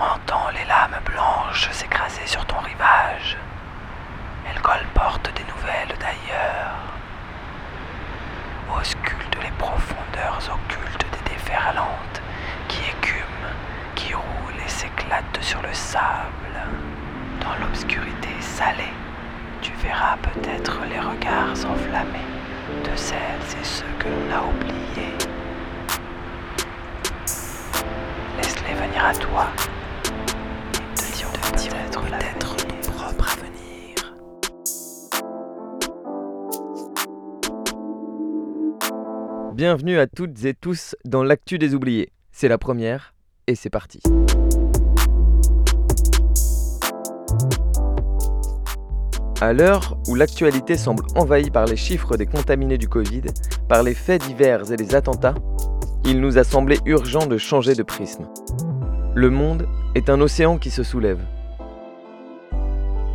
Entends les lames blanches s'écraser sur ton rivage. Elles colportent des nouvelles d'ailleurs. Auscultent les profondeurs occultes des déferlantes qui écument, qui roulent et s'éclatent sur le sable. Dans l'obscurité salée, tu verras peut-être les regards enflammés de celles et ceux que l'on a oubliés. Laisse-les venir à toi. Ton propre avenir. Bienvenue à toutes et tous dans l'actu des oubliés. C'est la première et c'est parti. À l'heure où l'actualité semble envahie par les chiffres des contaminés du Covid, par les faits divers et les attentats, il nous a semblé urgent de changer de prisme. Le monde est un océan qui se soulève.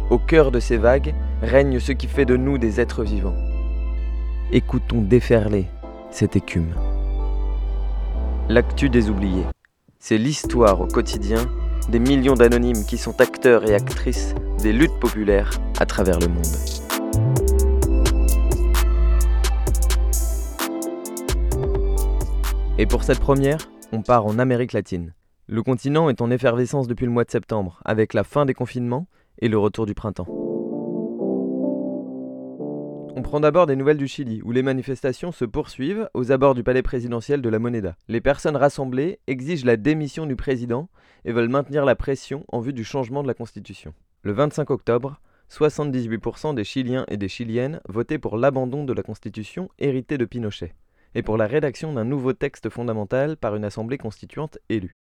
Au cœur de ces vagues règne ce qui fait de nous des êtres vivants. Écoutons déferler cette écume. L'actu des oubliés, c'est l'histoire au quotidien des millions d'anonymes qui sont acteurs et actrices des luttes populaires à travers le monde. Et pour cette première, on part en Amérique latine. Le continent est en effervescence depuis le mois de septembre, avec la fin des confinements et le retour du printemps. On prend d'abord des nouvelles du Chili, où les manifestations se poursuivent aux abords du palais présidentiel de la Moneda. Les personnes rassemblées exigent la démission du président et veulent maintenir la pression en vue du changement de la Constitution. Le 25 octobre, 78% des Chiliens et des Chiliennes votaient pour l'abandon de la Constitution héritée de Pinochet, et pour la rédaction d'un nouveau texte fondamental par une assemblée constituante élue.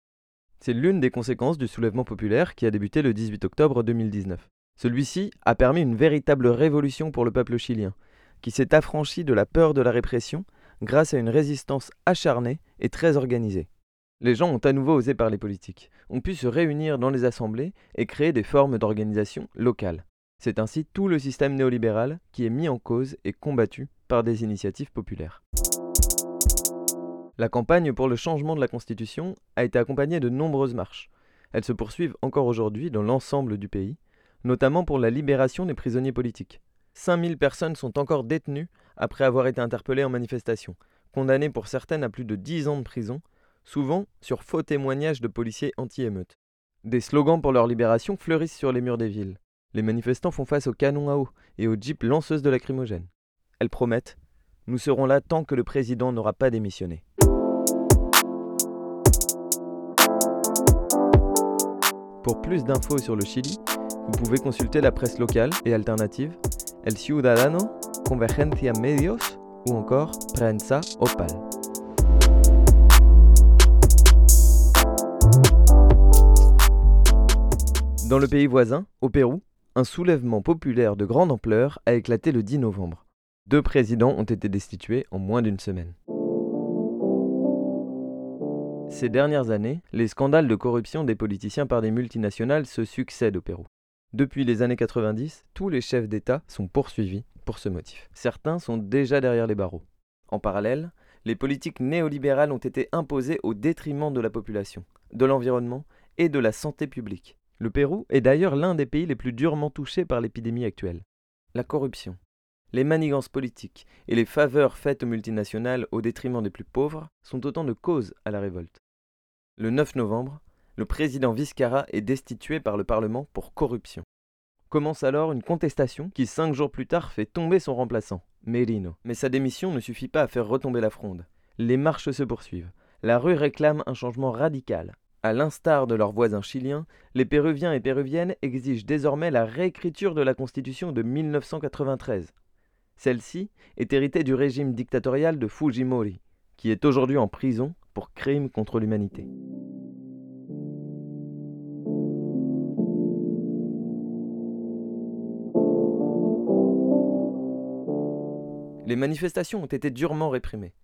C'est l'une des conséquences du soulèvement populaire qui a débuté le 18 octobre 2019. Celui-ci a permis une véritable révolution pour le peuple chilien, qui s'est affranchi de la peur de la répression grâce à une résistance acharnée et très organisée. Les gens ont à nouveau osé parler politique, ont pu se réunir dans les assemblées et créer des formes d'organisation locales. C'est ainsi tout le système néolibéral qui est mis en cause et combattu par des initiatives populaires. La campagne pour le changement de la Constitution a été accompagnée de nombreuses marches. Elles se poursuivent encore aujourd'hui dans l'ensemble du pays, notamment pour la libération des prisonniers politiques. 5000 personnes sont encore détenues après avoir été interpellées en manifestation, condamnées pour certaines à plus de 10 ans de prison, souvent sur faux témoignages de policiers anti-émeutes. Des slogans pour leur libération fleurissent sur les murs des villes. Les manifestants font face aux canons à eau et aux jeeps lanceuses de lacrymogènes. Elles promettent Nous serons là tant que le président n'aura pas démissionné. Pour plus d'infos sur le Chili, vous pouvez consulter la presse locale et alternative, El Ciudadano, Convergencia Medios ou encore Prensa Opal. Dans le pays voisin, au Pérou, un soulèvement populaire de grande ampleur a éclaté le 10 novembre. Deux présidents ont été destitués en moins d'une semaine. Ces dernières années, les scandales de corruption des politiciens par des multinationales se succèdent au Pérou. Depuis les années 90, tous les chefs d'État sont poursuivis pour ce motif. Certains sont déjà derrière les barreaux. En parallèle, les politiques néolibérales ont été imposées au détriment de la population, de l'environnement et de la santé publique. Le Pérou est d'ailleurs l'un des pays les plus durement touchés par l'épidémie actuelle. La corruption, les manigances politiques et les faveurs faites aux multinationales au détriment des plus pauvres sont autant de causes à la révolte. Le 9 novembre, le président Vizcarra est destitué par le Parlement pour corruption. Commence alors une contestation qui, cinq jours plus tard, fait tomber son remplaçant, Merino. Mais sa démission ne suffit pas à faire retomber la fronde. Les marches se poursuivent. La rue réclame un changement radical. À l'instar de leurs voisins chiliens, les Péruviens et Péruviennes exigent désormais la réécriture de la Constitution de 1993. Celle-ci est héritée du régime dictatorial de Fujimori, qui est aujourd'hui en prison pour crimes contre l'humanité. Les manifestations ont été durement réprimées.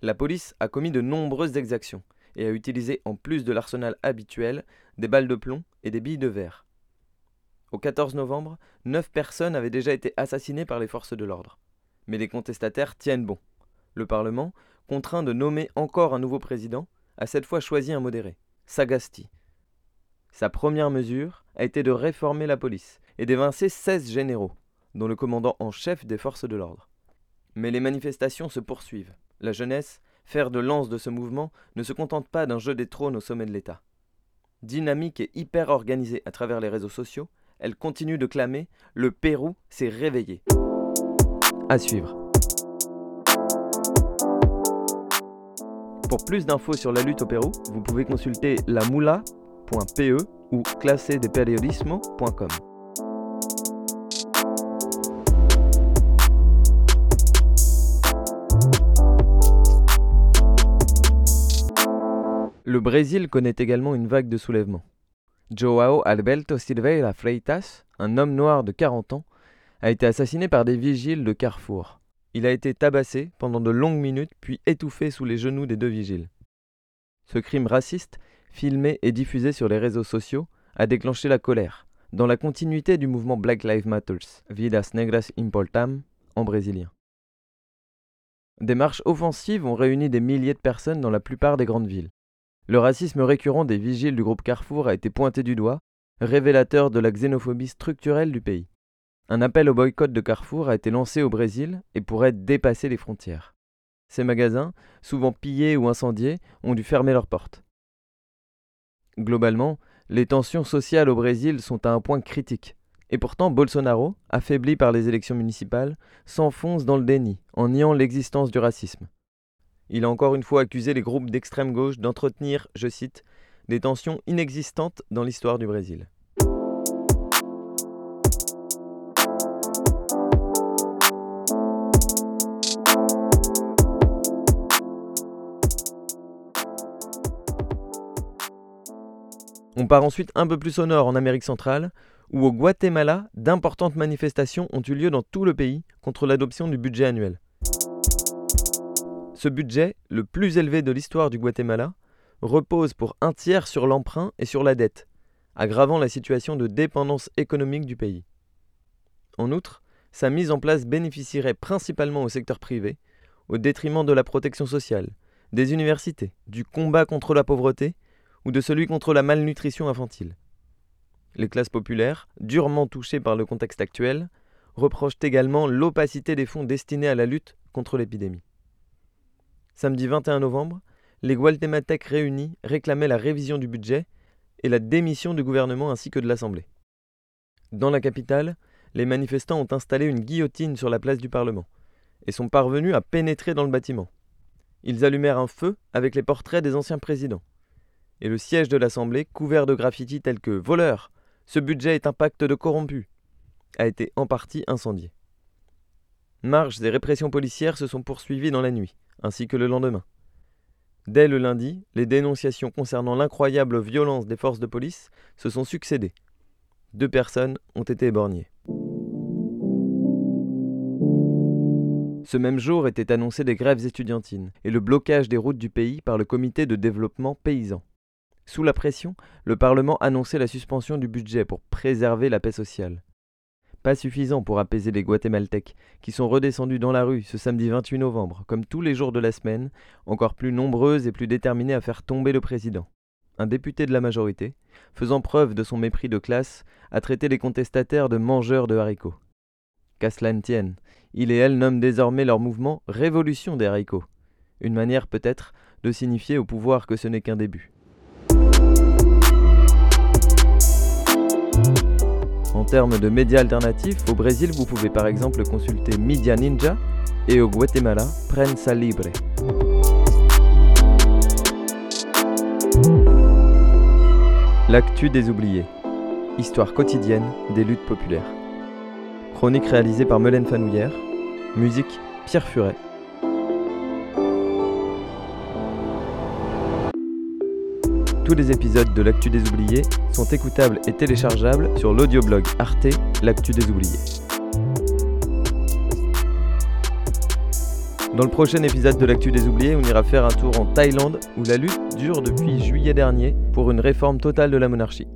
La police a commis de nombreuses exactions et a utilisé, en plus de l'arsenal habituel, des balles de plomb et des billes de verre. Au 14 novembre, neuf personnes avaient déjà été assassinées par les forces de l'ordre. Mais les contestataires tiennent bon. Le Parlement, contraint de nommer encore un nouveau président, a cette fois choisi un modéré, Sagasti. Sa première mesure a été de réformer la police et d'évincer 16 généraux, dont le commandant en chef des forces de l'ordre. Mais les manifestations se poursuivent. La jeunesse, fer de lance de ce mouvement, ne se contente pas d'un jeu des trônes au sommet de l'État. Dynamique et hyper organisée à travers les réseaux sociaux, elle continue de clamer Le Pérou s'est réveillé. À suivre. Pour plus d'infos sur la lutte au Pérou, vous pouvez consulter lamoula.pe ou classedeperiodismo.com. Le Brésil connaît également une vague de soulèvement. Joao Alberto Silveira Freitas, un homme noir de 40 ans, a été assassiné par des vigiles de Carrefour. Il a été tabassé pendant de longues minutes puis étouffé sous les genoux des deux vigiles. Ce crime raciste, filmé et diffusé sur les réseaux sociaux, a déclenché la colère, dans la continuité du mouvement Black Lives Matter, Vidas Negras Importam, en brésilien. Des marches offensives ont réuni des milliers de personnes dans la plupart des grandes villes. Le racisme récurrent des vigiles du groupe Carrefour a été pointé du doigt, révélateur de la xénophobie structurelle du pays. Un appel au boycott de Carrefour a été lancé au Brésil et pourrait dépasser les frontières. Ces magasins, souvent pillés ou incendiés, ont dû fermer leurs portes. Globalement, les tensions sociales au Brésil sont à un point critique. Et pourtant, Bolsonaro, affaibli par les élections municipales, s'enfonce dans le déni, en niant l'existence du racisme. Il a encore une fois accusé les groupes d'extrême gauche d'entretenir, je cite, des tensions inexistantes dans l'histoire du Brésil. On part ensuite un peu plus au nord en Amérique centrale, où au Guatemala, d'importantes manifestations ont eu lieu dans tout le pays contre l'adoption du budget annuel. Ce budget, le plus élevé de l'histoire du Guatemala, repose pour un tiers sur l'emprunt et sur la dette, aggravant la situation de dépendance économique du pays. En outre, sa mise en place bénéficierait principalement au secteur privé, au détriment de la protection sociale, des universités, du combat contre la pauvreté ou de celui contre la malnutrition infantile. Les classes populaires, durement touchées par le contexte actuel, reprochent également l'opacité des fonds destinés à la lutte contre l'épidémie. Samedi 21 novembre, les guatémaltèques réunis réclamaient la révision du budget et la démission du gouvernement ainsi que de l'Assemblée. Dans la capitale, les manifestants ont installé une guillotine sur la place du Parlement et sont parvenus à pénétrer dans le bâtiment. Ils allumèrent un feu avec les portraits des anciens présidents. Et le siège de l'Assemblée, couvert de graffitis tels que Voleurs, ce budget est un pacte de corrompus, a été en partie incendié. Marches et répressions policières se sont poursuivies dans la nuit ainsi que le lendemain. Dès le lundi, les dénonciations concernant l'incroyable violence des forces de police se sont succédées. Deux personnes ont été éborgnées. Ce même jour étaient annoncées des grèves étudiantines et le blocage des routes du pays par le comité de développement paysan. Sous la pression, le Parlement annonçait la suspension du budget pour préserver la paix sociale. Pas suffisant pour apaiser les Guatémaltèques, qui sont redescendus dans la rue ce samedi 28 novembre, comme tous les jours de la semaine, encore plus nombreuses et plus déterminées à faire tomber le président. Un député de la majorité, faisant preuve de son mépris de classe, a traité les contestataires de mangeurs de haricots. Qu'à cela ne tienne, il et elle nomment désormais leur mouvement Révolution des haricots, une manière peut-être de signifier au pouvoir que ce n'est qu'un début. En termes de médias alternatifs, au Brésil, vous pouvez par exemple consulter Media Ninja et au Guatemala, Prensa Libre. L'actu des oubliés. Histoire quotidienne des luttes populaires. Chronique réalisée par Melaine Fanouillère. Musique Pierre Furet. Tous les épisodes de L'Actu des Oubliés sont écoutables et téléchargeables sur l'audioblog Arte L'Actu des Oubliés. Dans le prochain épisode de L'Actu des Oubliés, on ira faire un tour en Thaïlande où la lutte dure depuis juillet dernier pour une réforme totale de la monarchie.